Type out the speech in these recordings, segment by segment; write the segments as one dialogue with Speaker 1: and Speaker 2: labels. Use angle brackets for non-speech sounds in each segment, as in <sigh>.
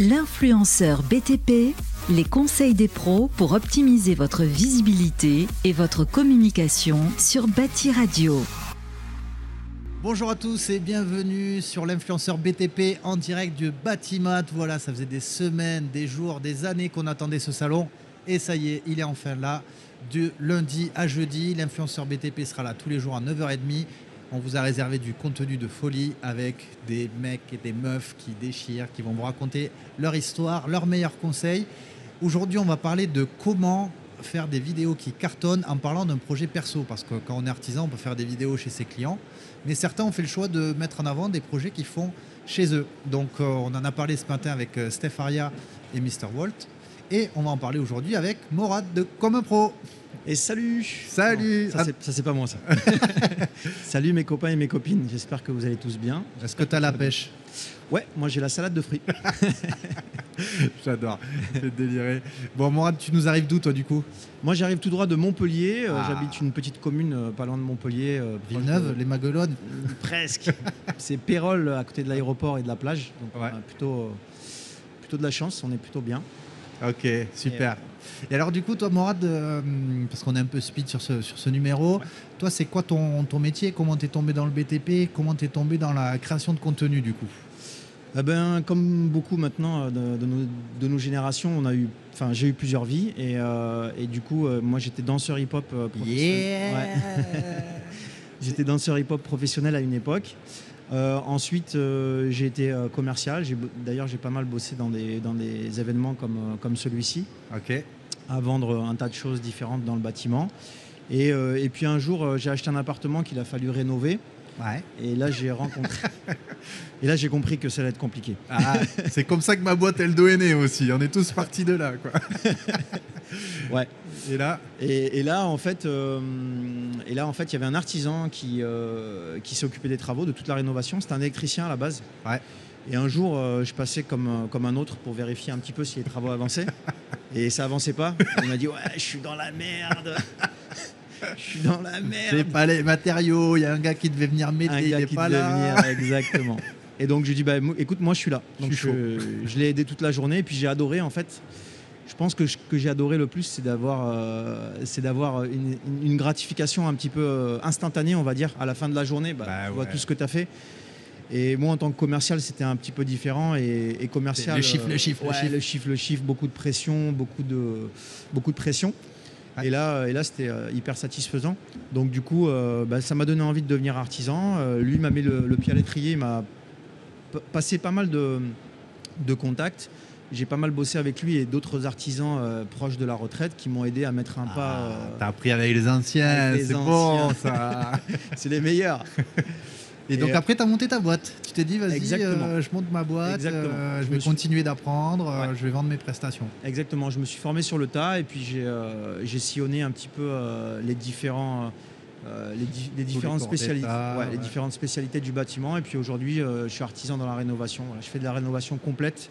Speaker 1: L'influenceur BTP, les conseils des pros pour optimiser votre visibilité et votre communication sur Bâti Radio.
Speaker 2: Bonjour à tous et bienvenue sur l'influenceur BTP en direct du Batimat. Voilà, ça faisait des semaines, des jours, des années qu'on attendait ce salon. Et ça y est, il est enfin là. De lundi à jeudi, l'influenceur BTP sera là tous les jours à 9h30. On vous a réservé du contenu de folie avec des mecs et des meufs qui déchirent, qui vont vous raconter leur histoire, leurs meilleurs conseils. Aujourd'hui, on va parler de comment faire des vidéos qui cartonnent en parlant d'un projet perso. Parce que quand on est artisan, on peut faire des vidéos chez ses clients. Mais certains ont fait le choix de mettre en avant des projets qu'ils font chez eux. Donc euh, on en a parlé ce matin avec euh, Steph Aria et Mr. Walt. Et on va en parler aujourd'hui avec Morad de Comme un Pro.
Speaker 3: Et salut
Speaker 2: Salut
Speaker 3: Non, Ça, c'est- pas moi, ça. <laughs> salut mes copains et mes copines, j'espère que vous allez tous bien.
Speaker 2: Est-ce que tu as la pêche
Speaker 3: Ouais, moi j'ai la salade de fruits. <laughs>
Speaker 2: J'adore, c'est déliré. Bon Morad, tu nous arrives d'où toi du coup?
Speaker 3: Moi j'arrive tout droit de Montpellier, euh,
Speaker 2: Ah.
Speaker 3: j'habite une petite commune euh, pas loin de Montpellier. euh,
Speaker 2: Villeneuve,
Speaker 3: de-
Speaker 2: les Maguelones?
Speaker 3: Presque. c'est Pérol à côté de l'aéroport et de la plage. Donc
Speaker 2: Ouais.
Speaker 3: on a plutôt, euh, plutôt de la chance, on est plutôt bien.
Speaker 2: Ok, super. Et alors du coup, toi Morad, euh, parce qu'on est un peu speed sur ce, sur ce numéro,
Speaker 3: Ouais.
Speaker 2: toi c'est quoi ton, ton métier? Comment t'es tombé dans le BTP Comment t'es tombé dans la création de contenu du coup?
Speaker 3: Eh ben, comme beaucoup maintenant euh, de, de nos, de nos générations, on a eu, enfin, j'ai eu plusieurs vies et, euh, et du coup, euh, moi j'étais danseur hip-hop professionnel. Ouais. <laughs> J'étais danseur hip-hop professionnel à une époque. Euh, ensuite, euh, j'ai été euh, commercial. D'ailleurs, j'ai pas mal bossé dans des, dans des événements comme, comme celui-ci,
Speaker 2: Ok.
Speaker 3: à vendre un tas de choses différentes dans le bâtiment. Et, et puis un jour, j'ai acheté un appartement qu'il a fallu rénover.
Speaker 2: Ouais.
Speaker 3: Et là, j'ai rencontré. <laughs> et là, j'ai compris que ça allait être compliqué.
Speaker 2: Ah, c'est comme ça que ma boîte Eldo est née aussi. On est tous partis de là, quoi. <laughs> <laughs>
Speaker 3: Ouais.
Speaker 2: Et là,
Speaker 3: Et, et là, en fait, euh, et là, en fait, il y avait un artisan qui, euh, qui s'occupait des travaux, de toute la rénovation. C'était un électricien à la base.
Speaker 2: Ouais.
Speaker 3: Et un jour, euh, je passais comme, euh, comme un autre pour vérifier un petit peu si les travaux avançaient. <laughs> et ça avançait pas. Il m'a dit Ouais, je suis dans la merde. Je suis dans la
Speaker 2: c'est
Speaker 3: merde.
Speaker 2: pas les matériaux. Il y a un gars qui devait venir m'aider,
Speaker 3: Un
Speaker 2: il
Speaker 3: gars
Speaker 2: est
Speaker 3: qui
Speaker 2: pas
Speaker 3: devait
Speaker 2: là.
Speaker 3: venir, exactement. <laughs> Et donc, je lui dis bah, Écoute, moi, je suis là. Donc,
Speaker 2: je,
Speaker 3: je l'ai aidé toute la journée. Et puis, j'ai adoré, en fait. Je pense que ce que j'ai adoré le plus, c'est d'avoir euh, c'est d'avoir une, une gratification un petit peu euh, instantanée, on va dire, à la fin de la journée. Bah,
Speaker 2: Bah
Speaker 3: tu vois
Speaker 2: ouais.
Speaker 3: tout ce que tu as fait. Et moi, en tant que commercial, c'était un petit peu différent. Et, et commercial.
Speaker 2: Le chiffre, le chiffre, le
Speaker 3: ouais,
Speaker 2: chiffre.
Speaker 3: le chiffre, le chiffre, beaucoup de pression, beaucoup de, beaucoup de pression.
Speaker 2: Ouais.
Speaker 3: Et là, et là c'était euh, hyper satisfaisant. Donc, du coup, euh, bah, ça m'a donné envie de devenir artisan. Euh, lui m'a mis le, le pied à l'étrier, il m'a passé pas mal de, de contacts. J'ai pas mal bossé avec lui et d'autres artisans euh, proches de la retraite qui m'ont aidé à mettre un pas.
Speaker 2: Ah,
Speaker 3: euh,
Speaker 2: T'as appris avec les anciens, c'est bon ça. <laughs>
Speaker 3: c'est les meilleurs.
Speaker 2: Et donc
Speaker 3: euh,
Speaker 2: après, tu as monté ta boîte. Tu t'es dit, vas-y, euh, je monte ma boîte, je
Speaker 3: Je
Speaker 2: vais
Speaker 3: suis-
Speaker 2: continuer d'apprendre,
Speaker 3: Ouais.
Speaker 2: je vais vendre mes prestations.
Speaker 3: Exactement, je me suis formé sur le tas et puis j'ai sillonné un petit peu les, différents, les, di- les différentes spécialités,
Speaker 2: d'état,
Speaker 3: ouais, les
Speaker 2: ouais.
Speaker 3: différentes spécialités du bâtiment. Et puis aujourd'hui, je suis artisan dans la rénovation. Voilà, je fais de la rénovation complète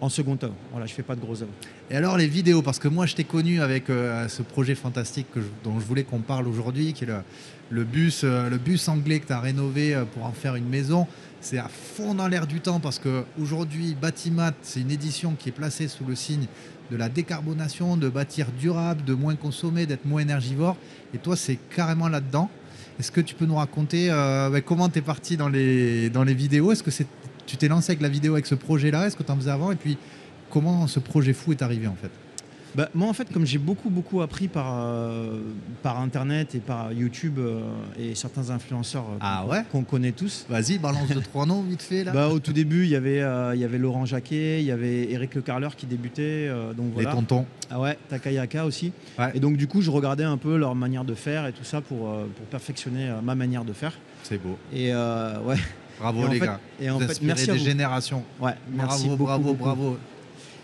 Speaker 3: en second œuvre. Voilà, je fais pas de gros œuvres.
Speaker 2: Et alors les vidéos, parce que moi je t'ai connu avec euh, ce projet fantastique que dont je voulais qu'on parle aujourd'hui, qui est le, euh, bus anglais que tu as rénové euh, pour en faire une maison. C'est à fond dans l'air du temps parce qu'aujourd'hui, Batimat, c'est une édition qui est placée sous le signe de la décarbonation, de bâtir durable, de moins consommer, d'être moins énergivore. Et toi, c'est carrément là-dedans. Est-ce que tu peux nous raconter bah, comment tu es parti dans les, dans les vidéos? Est-ce que c'est, tu t'es lancé avec la vidéo avec ce projet-là Est-ce que tu en faisais avant Et puis, comment ce projet fou est arrivé en fait?
Speaker 3: Bah, moi, en fait, comme j'ai beaucoup, beaucoup appris par, euh, par Internet et par YouTube euh, et certains influenceurs euh,
Speaker 2: Ah
Speaker 3: qu'on-
Speaker 2: ouais?
Speaker 3: qu'on connaît tous,
Speaker 2: Vas-y, balance deux, trois noms vite fait là.
Speaker 3: Bah, au tout début, il y avait, il y avait Laurent Jacquet, il y avait Eric Le Carleur qui débutait. donc
Speaker 2: Les
Speaker 3: voilà.
Speaker 2: tontons.
Speaker 3: Ah ouais, Takayaka aussi.
Speaker 2: Ouais.
Speaker 3: Et donc du coup, je regardais un peu leur manière de faire et tout ça pour, pour perfectionner ma manière de faire.
Speaker 2: C'est beau.
Speaker 3: Et ouais.
Speaker 2: Bravo
Speaker 3: Et
Speaker 2: les
Speaker 3: fait-
Speaker 2: gars.
Speaker 3: Et en
Speaker 2: Vous
Speaker 3: fait, merci à
Speaker 2: des
Speaker 3: vous.
Speaker 2: générations.
Speaker 3: Ouais, merci
Speaker 2: bravo,
Speaker 3: beaucoup,
Speaker 2: bravo,
Speaker 3: beaucoup.
Speaker 2: bravo.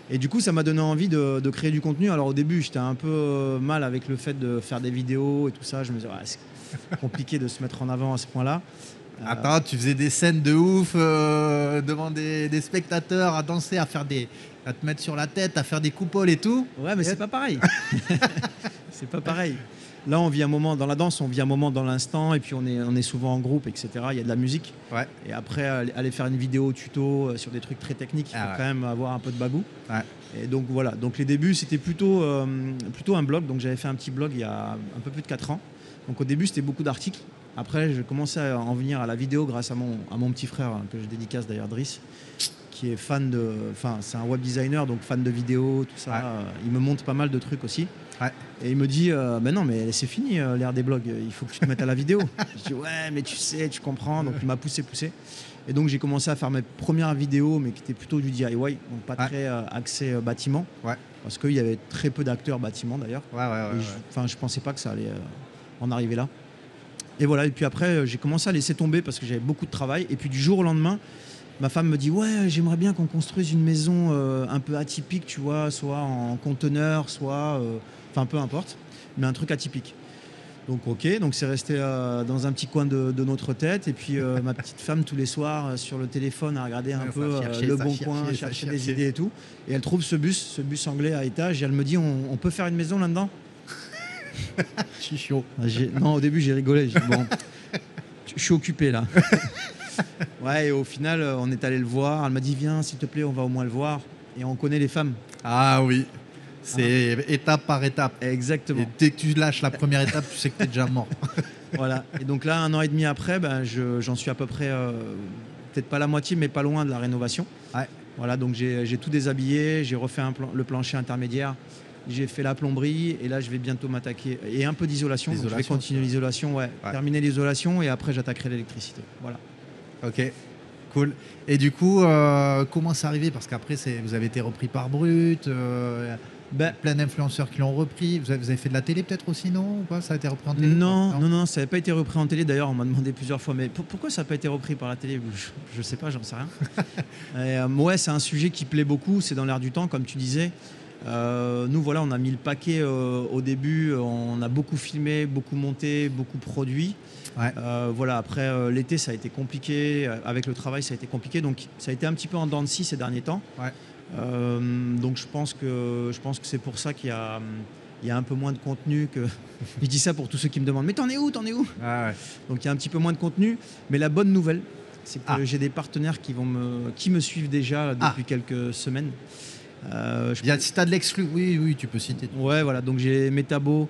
Speaker 3: Et du coup, ça m'a donné envie de, de créer du contenu. Alors au début, j'étais un peu euh, mal avec le fait de faire des vidéos et tout ça. Je me disais, c'est compliqué de se mettre en avant à ce point-là. Euh,
Speaker 2: Attends, tu faisais des scènes de ouf euh, devant des, des spectateurs à danser, à faire des, à te mettre sur la tête, à faire des coupoles et tout.
Speaker 3: Ouais, mais c'est pas pareil. <laughs> c'est pas pareil. Là, on vit un moment dans la danse, on vit un moment dans l'instant, et puis on est, on est souvent en groupe, etc. Il y a de la musique.
Speaker 2: Ouais.
Speaker 3: Et après, aller faire une vidéo tuto euh, sur des trucs très techniques, il
Speaker 2: Ah
Speaker 3: faut
Speaker 2: ouais.
Speaker 3: quand même avoir un peu de bagou.
Speaker 2: Ouais.
Speaker 3: Et donc voilà. Donc les débuts, c'était plutôt, euh, plutôt un blog. Donc j'avais fait un petit blog il y a un peu plus de 4 ans. Donc au début, c'était beaucoup d'articles. Après, je commençais à en venir à la vidéo grâce à mon, à mon petit frère, hein, que je dédicace d'ailleurs, Driss, qui est fan de. Enfin, c'est un web designer, donc fan de vidéo, tout ça. Il me montre pas mal de trucs aussi.
Speaker 2: Ouais.
Speaker 3: Et il me dit euh, Ben non, mais c'est fini euh, l'ère des blogs, il faut que tu te mettes à la vidéo. <laughs> je dis Ouais, mais tu sais, tu comprends. Donc il m'a poussé, poussé. Et donc j'ai commencé à faire mes premières vidéos, mais qui étaient plutôt du DIY, donc pas
Speaker 2: Ouais.
Speaker 3: très euh, axé bâtiment.
Speaker 2: Ouais.
Speaker 3: Parce qu'il y avait très peu d'acteurs bâtiment d'ailleurs.
Speaker 2: Ouais, ouais, ouais.
Speaker 3: Et je- Enfin, je pensais pas que ça allait en arriver là. Et voilà. Et puis après, j'ai commencé à laisser tomber parce que j'avais beaucoup de travail. Et puis du jour au lendemain, ma femme me dit ouais, j'aimerais bien qu'on construise une maison euh, un peu atypique, tu vois, soit en conteneur, soit, euh, enfin peu importe, mais un truc atypique. Donc ok, donc c'est resté euh, dans un petit coin de, de notre tête. Et puis euh, ma petite femme tous les soirs euh, sur le téléphone à regarder un
Speaker 2: Ouais,
Speaker 3: peu
Speaker 2: cherchait,
Speaker 3: le bon coin, chercher des idées et tout. Et elle trouve ce bus, ce bus anglais à étage. Et elle me dit on, on peut faire une maison là-dedans? <laughs>
Speaker 2: Je suis chaud.
Speaker 3: ah, Non, au début, j'ai rigolé. J'ai dit, bon, je suis occupé là. <laughs> ouais, et au final, on est allé le voir. Elle m'a dit, viens, s'il te plaît, on va au moins le voir. Et on connaît les femmes.
Speaker 2: Ah oui. C'est étape par étape.
Speaker 3: Exactement.
Speaker 2: Et dès que tu lâches la première étape, tu sais que tu es déjà mort. <laughs>
Speaker 3: Voilà. Et donc là, un an et demi après, ben, je- j'en suis à peu près, euh, peut-être pas la moitié, mais pas loin de la rénovation.
Speaker 2: Ouais.
Speaker 3: Voilà, donc j'ai tout déshabillé, j'ai refait un plan- le plancher intermédiaire, j'ai fait la plomberie, et là, je vais bientôt m'attaquer. Et un peu d'isolation. Je vais continuer l'isolation, ouais.
Speaker 2: Ouais.
Speaker 3: Terminer l'isolation, et après, j'attaquerai l'électricité. Voilà.
Speaker 2: Ok, cool. Et du coup, euh, comment c'est arrivé Parce qu'après, vous avez été repris par Brut, euh,
Speaker 3: Ben,
Speaker 2: plein d'influenceurs qui l'ont repris. Vous avez, vous avez fait de la télé peut-être aussi, non Ou Ça a été repris en télé
Speaker 3: Non, non, non, ça n'avait pas été repris en télé. D'ailleurs, on m'a demandé plusieurs fois, mais pour- pourquoi ça n'a pas été repris par la télé? Je ne sais pas, j'en sais rien. <laughs> Et, euh, ouais, c'est un sujet qui plaît beaucoup, c'est dans l'air du temps, comme tu disais. Euh, nous, voilà, on a mis le paquet euh, au début, on a beaucoup filmé, beaucoup monté, beaucoup produit.
Speaker 2: Ouais.
Speaker 3: Voilà, après l'été, ça a été compliqué. Avec le travail, ça a été compliqué. Donc, ça a été un petit peu en dents de scie ces derniers temps.
Speaker 2: Ouais.
Speaker 3: Euh, donc, je pense que, je pense que c'est pour ça qu'il y a, il y a un peu moins de contenu que. <laughs> je dis ça pour tous ceux qui me demandent Mais t'en es où T'en es où?
Speaker 2: Ah ouais.
Speaker 3: Donc, il y a un petit peu moins de contenu. Mais la bonne nouvelle, c'est que
Speaker 2: Ah.
Speaker 3: j'ai des partenaires qui, vont me, qui me suivent déjà
Speaker 2: Ah.
Speaker 3: depuis quelques semaines. Euh, je
Speaker 2: Il y a- si tu as de l'exclu, oui, oui, tu peux citer.
Speaker 3: Ouais, voilà, donc j'ai Metabo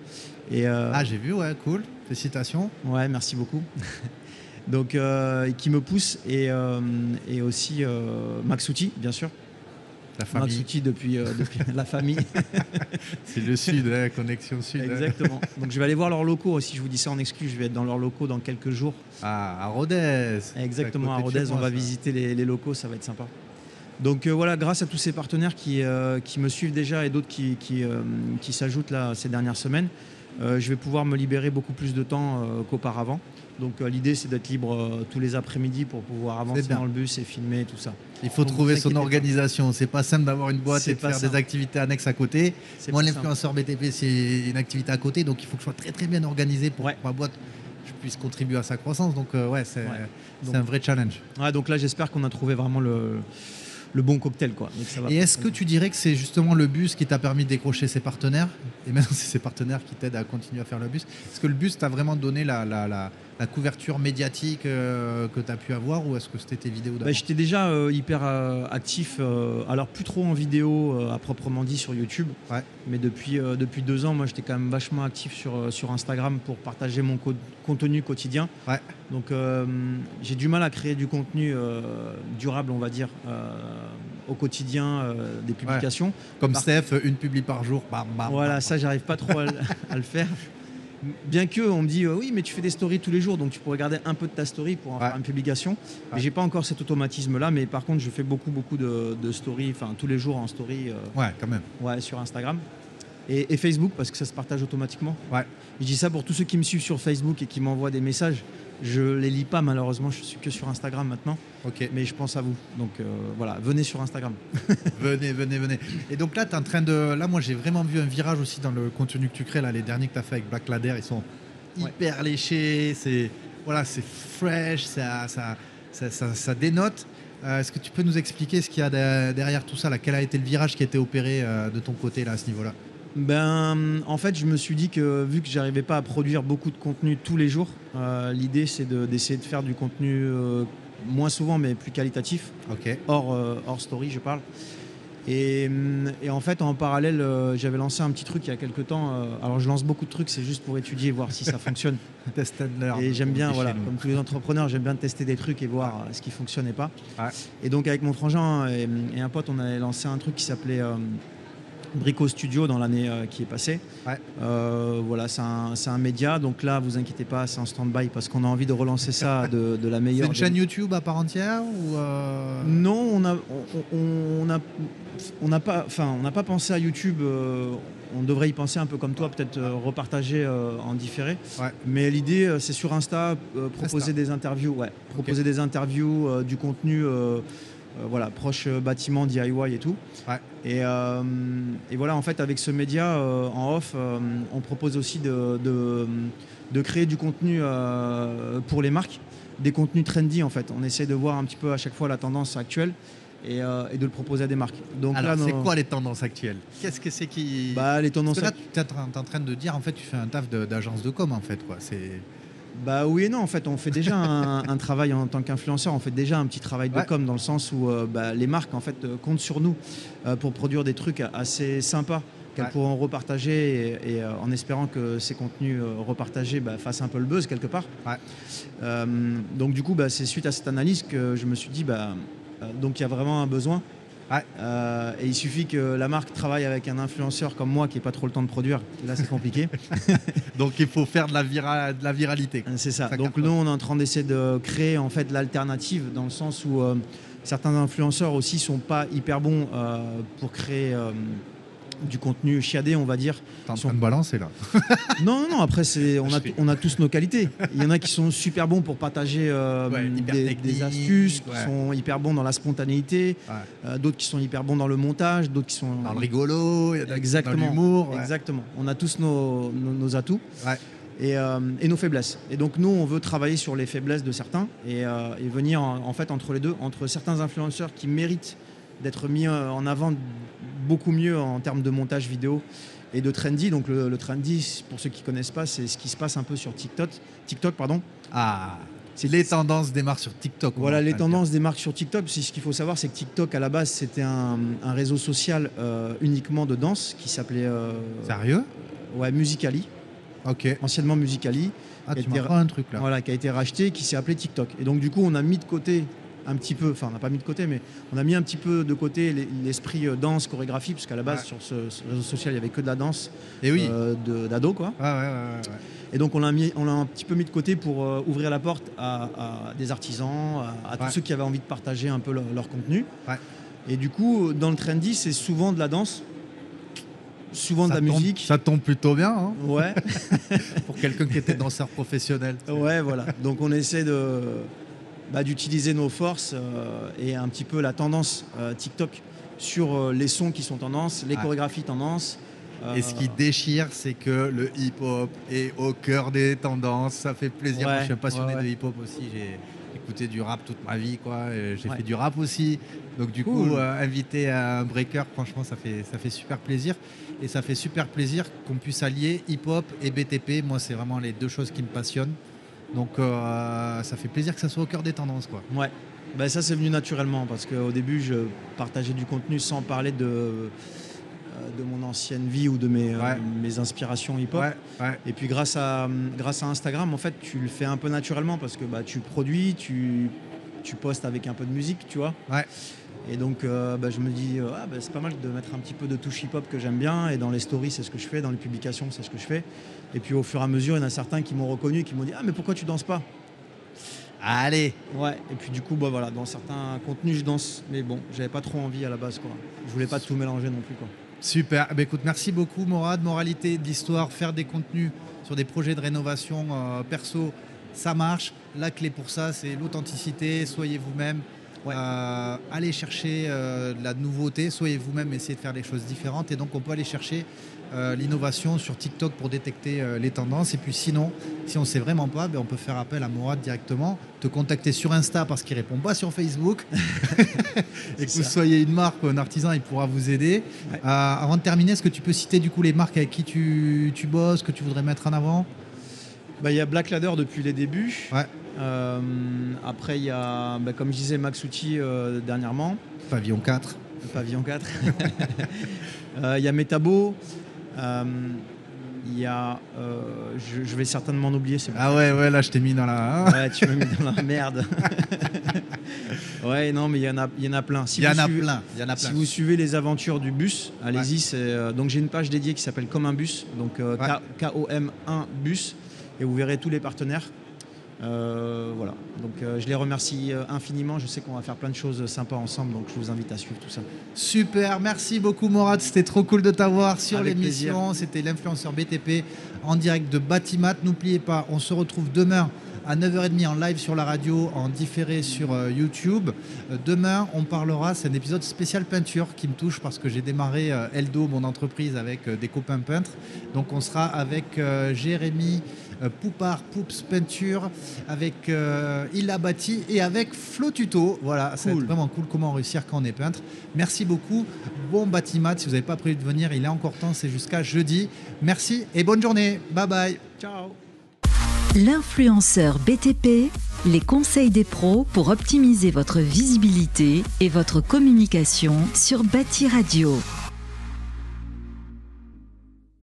Speaker 3: et euh,
Speaker 2: Ah, j'ai vu, ouais, cool. Félicitations.
Speaker 3: ouais, merci beaucoup. <laughs> donc euh, qui me pousse et, et aussi euh, Max Outi, bien sûr.
Speaker 2: La famille.
Speaker 3: Depuis, euh, <laughs> depuis la famille.
Speaker 2: C'est le sud, hein, connexion sud. hein.
Speaker 3: Exactement. Donc je vais aller voir leurs locaux aussi. Je vous dis ça en exclu. Je vais être dans leurs locaux dans quelques jours.
Speaker 2: Ah, à Rodez.
Speaker 3: Exactement, à Rodez, on va
Speaker 2: ça.
Speaker 3: visiter les, les locaux, ça va être sympa. Donc euh, voilà, grâce à tous ces partenaires qui, euh, qui me suivent déjà et d'autres qui, qui, qui s'ajoutent là ces dernières semaines, je vais pouvoir me libérer beaucoup plus de temps qu'auparavant. Donc euh, l'idée c'est d'être libre euh, tous les après-midi pour pouvoir avancer dans le bus et filmer tout ça.
Speaker 2: Il faut
Speaker 3: Donc,
Speaker 2: trouver son organisation. C'est pas simple d'avoir une boîte et de faire
Speaker 3: simple.
Speaker 2: des activités annexes à côté. Moi, l'influenceur BTP, c'est une activité à côté, donc il faut que je sois très très bien organisé pour
Speaker 3: Ouais.
Speaker 2: que ma boîte je puisse contribuer à sa croissance. Donc euh, ouais, c'est
Speaker 3: Ouais.
Speaker 2: un vrai challenge.
Speaker 3: Ouais, donc là j'espère qu'on a trouvé vraiment le, le bon cocktail. Quoi. Donc, ça va
Speaker 2: Et est-ce que tu dirais que c'est justement le bus qui t'a permis de décrocher ses partenaires? Et maintenant, <laughs> c'est ces partenaires qui t'aident à continuer à faire le bus. Est-ce que le bus t'a vraiment donné la, la, la- la couverture médiatique euh, que tu as pu avoir ou est-ce que c'était tes vidéos
Speaker 3: Bah, J'étais déjà euh, hyper euh, actif, alors plus trop en vidéo à proprement dit sur YouTube,
Speaker 2: Ouais.
Speaker 3: mais depuis, depuis deux ans, moi j'étais quand même vachement actif sur, sur Instagram pour partager mon co- contenu quotidien.
Speaker 2: Ouais.
Speaker 3: Donc j'ai du mal à créer du contenu durable, on va dire, au quotidien des publications.
Speaker 2: Comme
Speaker 3: par-
Speaker 2: Steph, une publie par jour. Bam, bam,
Speaker 3: Voilà,
Speaker 2: bam.
Speaker 3: ça, j'arrive pas trop à le <laughs> faire. Bien que on me dit euh, oui, mais tu fais des stories tous les jours, donc tu pourrais garder un peu de ta story pour en
Speaker 2: Ouais.
Speaker 3: faire une publication. Mais j'ai pas encore cet automatisme-là. Mais par contre, je fais beaucoup, beaucoup de, de stories, enfin tous les jours en story, euh,
Speaker 2: Ouais, quand même.
Speaker 3: ouais, sur Instagram et, et Facebook parce que ça se partage automatiquement.
Speaker 2: Ouais.
Speaker 3: Je dis ça pour tous ceux qui me suivent sur Facebook et qui m'envoient des messages. Je les lis pas malheureusement. Je suis que sur Instagram maintenant,
Speaker 2: Ok.
Speaker 3: mais je pense à vous. Donc euh, voilà, venez sur Instagram. <laughs>
Speaker 2: venez, venez, venez. Et donc là, tu es en train de. Là, moi, j'ai vraiment vu un virage aussi dans le contenu que tu crées. Là, les derniers que tu as fait avec Black Ladder, ils sont
Speaker 3: Ouais.
Speaker 2: hyper léchés. C'est voilà, c'est fresh, ça, ça, ça, ça- ça dénote. Euh, Est-ce que tu peux nous expliquer ce qu'il y a de- derrière tout ça là? Quel a été le virage qui a été opéré euh, de ton côté là à ce niveau-là?
Speaker 3: Ben, en fait, je me suis dit que vu que j'arrivais pas à produire beaucoup de contenu tous les jours, euh, l'idée c'est d'essayer de, faire du contenu euh, moins souvent mais plus qualitatif,
Speaker 2: Ok.
Speaker 3: hors, euh, hors story, je parle. Et, hum, et en fait, en parallèle, j'avais lancé un petit truc il y a quelques temps. alors, je lance beaucoup de trucs, c'est juste pour étudier, voir si ça <laughs> fonctionne. Et j'aime bien, voilà, comme tous les entrepreneurs, j'aime bien tester des trucs et voir ce qui fonctionne et pas.
Speaker 2: Ouais.
Speaker 3: Et donc avec mon frangin et, et un pote, on avait lancé un truc qui s'appelait Brico Studio dans l'année euh, qui est passée.
Speaker 2: Ouais.
Speaker 3: Euh, voilà, c'est un, c'est un média, donc là, vous inquiétez pas, c'est en stand-by parce qu'on a envie de relancer ça de, de la
Speaker 2: C'est
Speaker 3: meilleure.
Speaker 2: une
Speaker 3: des-
Speaker 2: chaîne YouTube à part entière ou euh,
Speaker 3: Non, on a, on, a, on n'a pas, enfin, on n'a pas pensé à YouTube. on devrait y penser un peu comme toi, peut-être repartager en différé.
Speaker 2: Ouais.
Speaker 3: Mais l'idée, c'est sur Insta, proposer
Speaker 2: Insta.
Speaker 3: des interviews, ouais, proposer des interviews, du contenu, voilà, proche euh, bâtiment, DIY et tout.
Speaker 2: Ouais.
Speaker 3: Et, euh, et voilà, en fait, avec ce média euh, en off, euh, on propose aussi de, de, de créer du contenu euh, pour les marques, des contenus trendy en fait. On essaie de voir un petit peu à chaque fois la tendance actuelle et, euh, et de le proposer à des marques. Donc
Speaker 2: Alors, c'est
Speaker 3: nos-
Speaker 2: quoi les tendances actuelles? Qu'est-ce que c'est qui.
Speaker 3: bah, les
Speaker 2: Parce
Speaker 3: tendances
Speaker 2: que là, tu es en train de dire, en fait, tu fais un taf de- d'agence de com, en fait, quoi. C'est.
Speaker 3: Bah oui et non, en fait, on fait déjà un, <laughs> un travail en tant qu'influenceur, on fait déjà un petit travail de
Speaker 2: Ouais.
Speaker 3: com dans le sens où euh, bah, les marques en fait euh, comptent sur nous euh, pour produire des trucs assez sympas qu'elles
Speaker 2: Ouais.
Speaker 3: pourront repartager et, et, euh, en espérant que ces contenus repartagés bah, fassent un peu le buzz quelque part.
Speaker 2: Ouais.
Speaker 3: Donc du coup, bah, c'est suite à cette analyse que je me suis dit, bah, donc il y a vraiment un besoin.
Speaker 2: Ouais.
Speaker 3: Euh, et il suffit que la marque travaille avec un influenceur comme moi qui n'a pas trop le temps de produire. Là, c'est compliqué. <laughs>
Speaker 2: Donc, il faut faire de la, vira- de la viralité.
Speaker 3: C'est ça.
Speaker 2: Ça
Speaker 3: Donc nous, on est en train d'essayer de créer en fait l'alternative dans le sens où euh, certains influenceurs aussi sont pas hyper bons euh, pour créer du contenu chiadé, on va dire.
Speaker 2: T'es en
Speaker 3: Sont-
Speaker 2: train de balancer, là. <laughs>
Speaker 3: Non, non, non. Après, c'est on a on a tous nos qualités. Il y en a qui sont super bons pour partager euh,
Speaker 2: Ouais,
Speaker 3: des, astuces, qui sont hyper bons dans la spontanéité.
Speaker 2: Ouais.
Speaker 3: euh, d'autres qui sont hyper bons dans le montage, d'autres qui sont
Speaker 2: Dans le rigolo, il y a de-
Speaker 3: Exactement.
Speaker 2: dans l'humour.
Speaker 3: Exactement. On a tous nos, nos- nos atouts et, euh, et nos faiblesses. Et donc nous, on veut travailler sur les faiblesses de certains et, et venir en, en fait entre les deux, entre certains influenceurs qui méritent d'être mis en avant beaucoup mieux en termes de montage vidéo et de trendy. Donc le, le trendy, pour ceux qui connaissent pas, c'est ce qui se passe un peu sur TikTok. TikTok, pardon.
Speaker 2: Ah, c'est les tendances démarrent sur TikTok.
Speaker 3: Voilà, les tendances des marques sur TikTok. C'est ce qu'il faut savoir, c'est que TikTok à la base c'était un, un réseau social euh, uniquement de danse qui s'appelait euh.
Speaker 2: Sérieux?
Speaker 3: Ouais, Musicali,
Speaker 2: Ok.
Speaker 3: anciennement Musicali.
Speaker 2: Ah, tu m'apprends un truc, là.
Speaker 3: voilà, qui a été racheté, qui s'est appelé TikTok. Et donc du coup, on a mis de côté un petit peu, enfin on n'a pas mis de côté, mais on a mis un petit peu de côté l'es- l'esprit euh, danse, chorégraphie, parce qu'à la base
Speaker 2: Ouais.
Speaker 3: sur ce, ce réseau social, il n'y avait que de la danse
Speaker 2: Et oui.
Speaker 3: euh, d'ado, quoi.
Speaker 2: Ouais, ouais.
Speaker 3: Et donc on l'a mis, on l'a un petit peu mis de côté pour euh, ouvrir la porte à, à des artisans, à, à tous ceux qui avaient envie de partager un peu leur, leur contenu. Et du coup, dans le trendy, c'est souvent de la danse, souvent de la
Speaker 2: tombe-
Speaker 3: musique.
Speaker 2: Ça tombe plutôt bien hein,
Speaker 3: Ouais. <laughs>
Speaker 2: pour quelqu'un qui était danseur professionnel.
Speaker 3: Ouais, voilà. Donc on essaie de bah, d'utiliser nos forces euh, et un petit peu la tendance euh, TikTok sur euh, les sons qui sont tendance, les
Speaker 2: Ouais.
Speaker 3: chorégraphies tendance.
Speaker 2: Et ce qui déchire, c'est que le hip-hop est au cœur des tendances. Ça fait plaisir.
Speaker 3: Ouais,
Speaker 2: Moi, je suis un passionné
Speaker 3: ouais, ouais.
Speaker 2: de hip-hop aussi. J'ai écouté du rap toute ma vie. quoi. J'ai fait du rap aussi. Donc, du
Speaker 3: Cool.
Speaker 2: coup, euh, inviter à un breaker, franchement, ça fait, ça fait super plaisir. Et ça fait super plaisir qu'on puisse allier hip-hop et BTP. Moi, c'est vraiment les deux choses qui me passionnent. Donc, euh, ça fait plaisir que ça soit au cœur des tendances. Quoi.
Speaker 3: Ouais. Bah, ça c'est venu naturellement parce qu'au début je partageais du contenu sans parler de, euh, de mon ancienne vie ou de mes, euh, mes inspirations hip-hop.
Speaker 2: Ouais, ouais.
Speaker 3: Et puis grâce à, grâce à Instagram, en fait, tu le fais un peu naturellement parce que bah, tu produis, tu, tu postes avec un peu de musique, tu vois.
Speaker 2: Ouais.
Speaker 3: Et donc, euh, bah, je me dis, euh, ah, bah, c'est pas mal de mettre un petit peu de touche hip-hop que j'aime bien. Et dans les stories, c'est ce que je fais. Dans les publications, c'est ce que je fais. Et puis, au fur et à mesure, il y en a certains qui m'ont reconnu et qui m'ont dit, ah, mais pourquoi tu danses pas?
Speaker 2: Allez,
Speaker 3: Ouais. Et puis, du coup, bah, voilà, dans certains contenus, je danse. Mais bon, j'avais pas trop envie à la base, quoi. Je voulais pas tout mélanger non plus, quoi.
Speaker 2: Super. Eh ben, écoute, merci beaucoup, Morad. Moralité de l'histoire, faire des contenus sur des projets de rénovation euh, perso, ça marche. La clé pour ça, c'est l'authenticité. Soyez vous-même. Euh, allez chercher euh, de la nouveauté, soyez vous-même, essayez de faire des choses différentes. Et donc, on peut aller chercher euh, l'innovation sur TikTok pour détecter les tendances. Et puis, sinon, si on ne sait vraiment pas, ben, on peut faire appel à Mourad directement, te contacter sur Insta parce qu'il répond pas sur Facebook. <laughs> et que vous soyez une marque ou un artisan, il pourra vous aider. avant de terminer, est-ce que tu peux citer du coup les marques avec qui tu, tu bosses, que tu voudrais mettre en avant?
Speaker 3: Bah, il y a Black Ladder depuis les débuts.
Speaker 2: Ouais.
Speaker 3: Euh, après, il y a, bah, comme je disais, Max Outil euh, dernièrement.
Speaker 2: Pavillon 4.
Speaker 3: Pavillon 4. <laughs> Euh, il y a Metabo. Il y a. Je, vais certainement en oublier.
Speaker 2: Ah ouais, ouais, là je t'ai mis dans la.
Speaker 3: Hein. ouais, tu m'as mis dans la merde. <laughs> ouais, non, mais il y en a, il y en a plein.
Speaker 2: il, y en a plein. il y en a plein.
Speaker 3: Si vous suivez les aventures du bus, allez-y. donc j'ai une page dédiée qui s'appelle Comme un bus. Donc K-O-M-1 bus. Et vous verrez tous les partenaires. Euh, voilà, donc euh, je les remercie euh, infiniment. Je sais qu'on va faire plein de choses sympas ensemble, donc je vous invite à suivre tout ça.
Speaker 2: Super, merci beaucoup Morad, c'était trop cool de t'avoir sur l'émission. C'était l'influenceur BTP en direct de Batimat. N'oubliez pas, on se retrouve demain à 9h30 en live sur la radio, en différé sur YouTube. demain, on parlera, c'est un épisode spécial peinture qui me touche parce que j'ai démarré Eldo, mon entreprise, avec des copains peintres. Donc on sera avec Jérémy. Euh, Poupard Poups Peinture, avec euh, Il a bâti et avec Flo Tuto. Voilà, c'est vraiment cool comment réussir quand on est peintre. Merci beaucoup. Bon bâtiment, si vous n'avez pas prévu de venir, il est encore temps, c'est jusqu'à jeudi. Merci et bonne journée. Bye bye.
Speaker 3: Ciao.
Speaker 1: L'influenceur BTP, les conseils des pros pour optimiser votre visibilité et votre communication sur Bâti Radio.